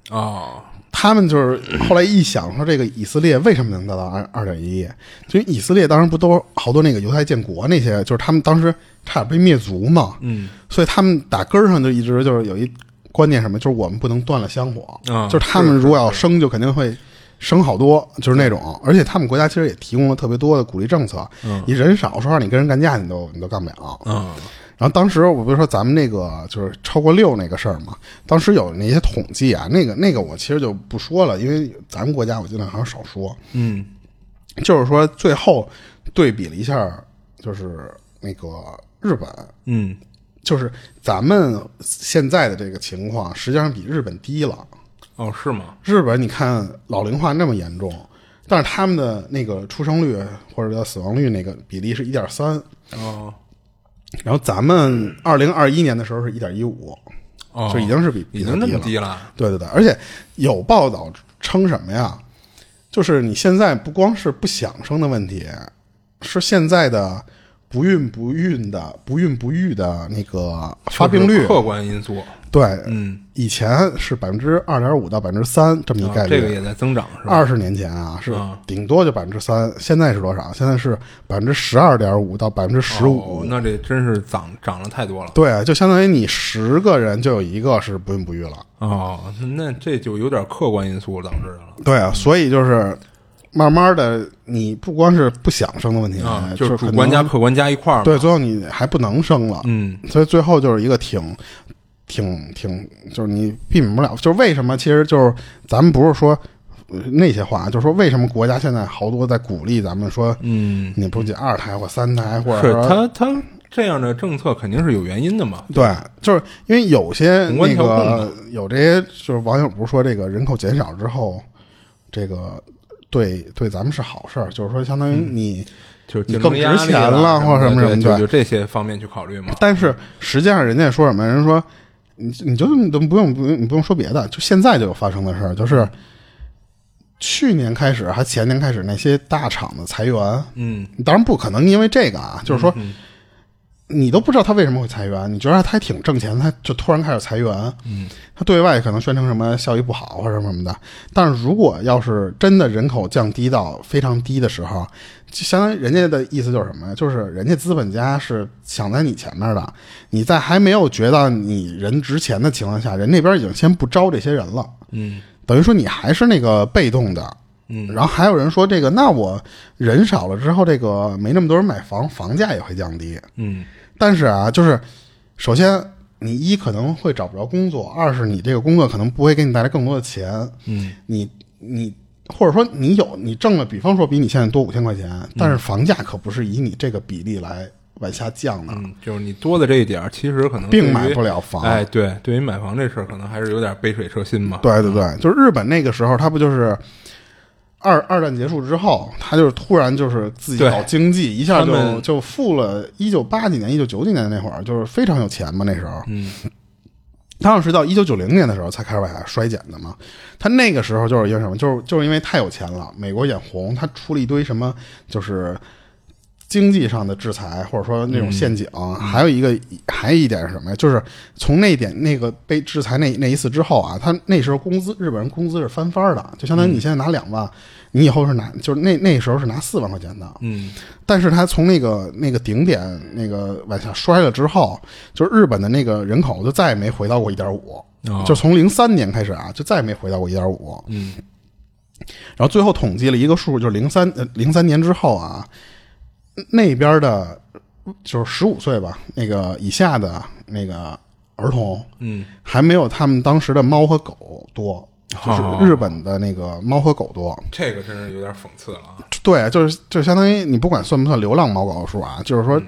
哦，他们就是后来一想说，这个以色列为什么能得到二二点一？就以色列当时不都好多那个犹太建国那些，就是他们当时差点被灭族嘛，嗯，所以他们打根儿上就一直就是有一观念什么，就是我们不能断了香火，啊就是他们如果要生，就肯定会生好多，就是那种，而且他们国家其实也提供了特别多的鼓励政策，嗯你人少，说实话，你跟人干架你都你都干不了，嗯然后当时我不是说咱们那个就是超过六那个事儿嘛，当时有那些统计啊，那个那个我其实就不说了，因为咱们国家我尽量还是少说。嗯就是说最后对比了一下，就是那个日本，嗯，就是咱们现在的这个情况，实际上比日本低了。哦，是吗？日本你看老龄化那么严重，但是他们的那个出生率或者叫死亡率那个比例是一点三，哦然后咱们二零二一年的时候是一点一五。哦，就已经是比比已经那它低了。么低了。对对对，而且有报道称什么呀？就是你现在不光是不想生的问题，是现在的不孕不育的不孕不育的那个发病率就是，客观因素，对，嗯，以前是百分之二点五到百分之三这么一啊概率。这个也在增长，是吧？二十年前啊，是啊顶多就百分之三，现在是多少？现在是百分之十二点五到百分之十五哦，那这真是涨涨了太多了。对，就相当于你十个人就有一个是不孕不育了。哦，那这就有点客观因素导致的了。对啊，所以就是慢慢的，你不光是不想生的问题，啊，就是主观加客观加一块儿。对，最后你还不能生了，嗯所以最后就是一个挺。挺挺，就是你避免不了，就是为什么？其实就是咱们不是说呃那些话，就是说为什么国家现在好多在鼓励咱们说，嗯，你不仅二胎或三胎，或者是他他这样的政策肯定是有原因的嘛。对，就是因为有些那个有这些，就是网友不是说这个人口减少之后，这个对对咱们是好事儿，就是说相当于你，就是你更值钱了了或者什么什么的就就这些方面去考虑嘛。但是实际上人家说什么？人说你你就你都不用不用你不用说别的，就现在就有发生的事儿，就是去年开始还前年开始那些大厂的裁员，嗯，当然不可能因为这个啊，就是说。你都不知道他为什么会裁员，你觉得他还挺挣钱，他就突然开始裁员。嗯，他对外可能宣称什么效益不好或者什么的，但是如果要是真的人口降低到非常低的时候，就相当于人家的意思就是什么呀？就是人家资本家是抢在你前面的，你在还没有觉得你人值钱的情况下，人那边已经先不招这些人了。嗯等于说你还是那个被动的。嗯，然后还有人说这个，那我人少了之后，这个没那么多人买房，房价也会降低。嗯但是啊，就是首先你一可能会找不着工作，二是你这个工作可能不会给你带来更多的钱，嗯你你或者说你有你挣了，比方说比你现在多五千块钱，但是房价可不是以你这个比例来往下降的，嗯，就是你多的这一点儿，其实可能并买不了。了房。哎，对，对于买房这事儿，可能还是有点杯水车薪嘛。对对对，就是日本那个时候，他不就是二二战结束之后，他就是突然就是自己搞经济，一下就就富了。一九八几年、一九九几年那会儿，就是非常有钱嘛，那时候。嗯他好像是到一九九零年的时候才开始往下衰减的嘛。他那个时候就是因为什么？就是就是因为太有钱了，美国眼红，他出了一堆什么，就是经济上的制裁，或者说那种陷阱。还有一个，还有一点是什么呀？就是从那点那个被制裁那那一次之后啊，他那时候工资日本人工资是翻番的，就相当于你现在拿两万，你以后是拿就是那那时候是拿四万块钱的。嗯但是他从那个那个顶点那个往下摔了之后，就是日本的那个人口就再也没回到过一点五，哦就从零三年开始啊，就再也没回到过一点五。嗯然后最后统计了一个数，就是零三呃零三年之后啊，那边的就是十五岁吧，那个以下的那个儿童嗯还没有他们当时的猫和狗多，就是哦日本的那个猫和狗多。这个真是有点讽刺了啊。对，就是就相当于你不管算不算流浪猫狗数啊，就是说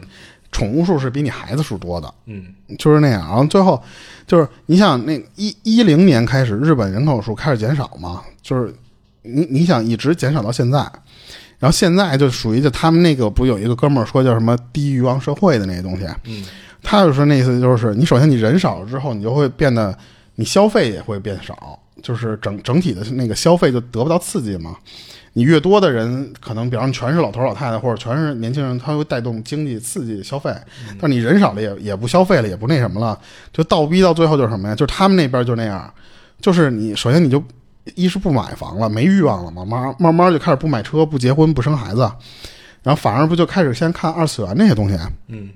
宠物数是比你孩子数多的，嗯就是那样。然后最后就是你想那一一零年开始，日本人口数开始减少嘛，就是你你想一直减少到现在，然后现在就属于就他们那个不有一个哥们儿说叫什么低欲望社会的那些东西，嗯他就说那意思就是你首先你人少了之后，你就会变得你消费也会变少，就是整整体的那个消费就得不到刺激嘛。你越多的人，可能比方全是老头老太太或者全是年轻人，他会带动经济刺激消费。但你人少了也也不消费了，也不那什么了，就倒逼到最后就是什么呀？就是他们那边就那样，就是你首先你就一是不买房了，没欲望了嘛，慢慢慢就开始不买车、不结婚、不生孩子，然后反而不就开始先看二次元那些东西。嗯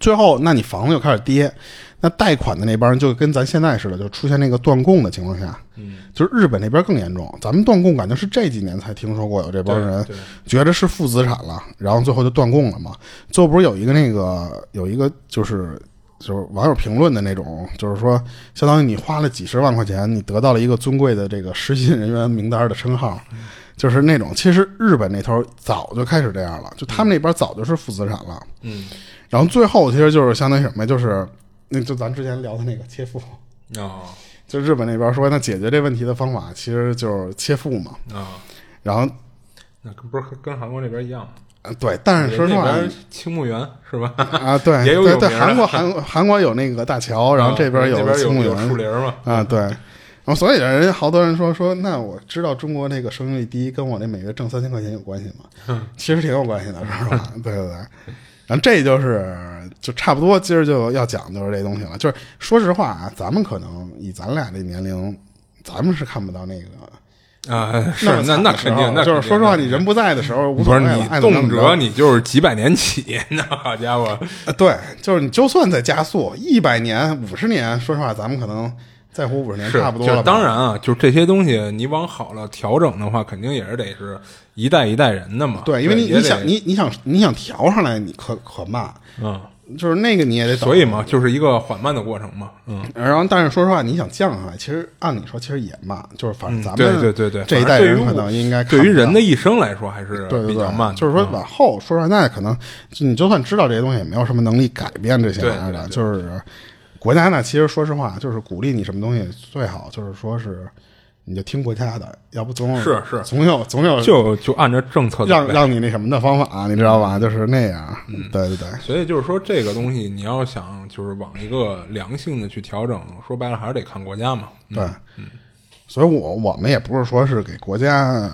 最后，那你房子就开始跌，那贷款的那帮人就跟咱现在似的，就出现那个断供的情况下，嗯，就是日本那边更严重。咱们断供感觉是这几年才听说过有这帮人觉得是负资产了，然后最后就断供了嘛。最后不是有一个那个有一个就是就是网友评论的那种，就是说相当于你花了几十万块钱，你得到了一个尊贵的这个失信人员名单的称号。就是那种，其实日本那头早就开始这样了，就他们那边早就是负资产了。嗯然后最后其实就是相当于什么呀？就是那就咱之前聊的那个切腹，哦就日本那边说，那解决这问题的方法其实就是切腹嘛。啊，然后那可不是跟韩国那边一样吗？呃对，但是说实话青木园是吧？啊，对也有对韩国韩国韩国有那个大桥，然后这边啊那边青木有树园林嘛？啊，对。然后所以人家好多人说说，那我知道中国那个生育率低，跟我那每月挣三千块钱有关系吗？其实挺有关系的，说实话，对对对。然后这就是就差不多，今儿就要讲就是这东西了。就是说实话啊，咱们可能以咱俩这年龄，咱们是看不到那个啊，是那那肯定，那就是说实话，你人不在的时候无所谓动辄你就是几百年起，那好家伙，呃对，就是你就算在加速一百年、五十年，说实话，咱们可能在乎五十年差不多了。当然啊，就是这些东西，你往好了调整的话，肯定也是得是一代一代人的嘛。对，因为你你想你你想你想调上来，你可可慢。嗯就是那个你也得等。所以嘛，就是一个缓慢的过程嘛。嗯，然后但是说实话，你想降下来，其实按理说其实也慢，就是反正咱们对对对对，这一代人可能应该对于人的一生来说还是对对比较慢。就是说往后说实在，可能你就算知道这些东西，也没有什么能力改变这些玩意儿的。就是国家呢，其实说实话，就是鼓励你什么东西最好，就是说是。你就听国家的，要不总有是是总有总有就就按照政策让让你那什么的方法，你知道吧？就是那样。嗯，对对对。所以就是说，这个东西你要想就是往一个良性的去调整，说白了还是得看国家嘛。对，嗯。所以我我们也不是说是给国家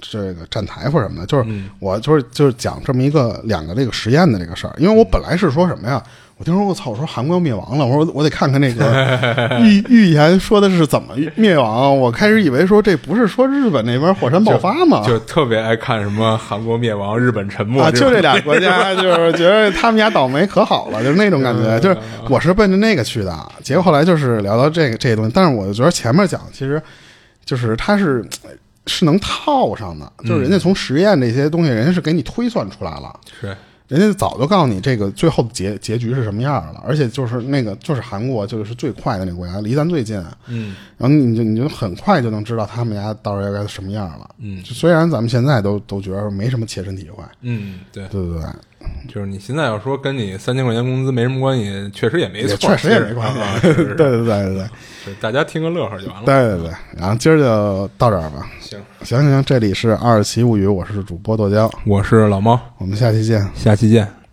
这个站台或什么的，就是我就是就是讲这么一个两个这个实验的这个事儿，因为我本来是说什么呀？我听说我操！我说韩国要灭亡了，我说我得看看那个 预预言说的是怎么灭亡。我开始以为说这不是说日本那边火山爆发吗？就特别爱看什么韩国灭亡、日本沉没啊！就这俩国家，就是觉得他们家倒霉可好了，就是那种感觉。就是我是奔着那个去的，结果后来就是聊到这个这些东西，但是我就觉得前面讲其实就是它是是能套上的，就是人家从实验这些东西，人家是给你推算出来了。是。人家早就告诉你这个最后的结结局是什么样了，而且就是那个就是韩国就是最快的那个国家，离咱最近，嗯，然后你就你就很快就能知道他们家到时候该什么样了，嗯，虽然咱们现在都都觉得没什么切身体会，嗯，对。对对对，就是你现在要说跟你三千块钱工资没什么关系，确实也没错，确实也没关系，对对对对对，大家听个乐呵就完了，对对对，然后今儿就到这儿吧，行行行，这里是二七物语，我是主播剁椒，我是老猫，我们下期见，下期见。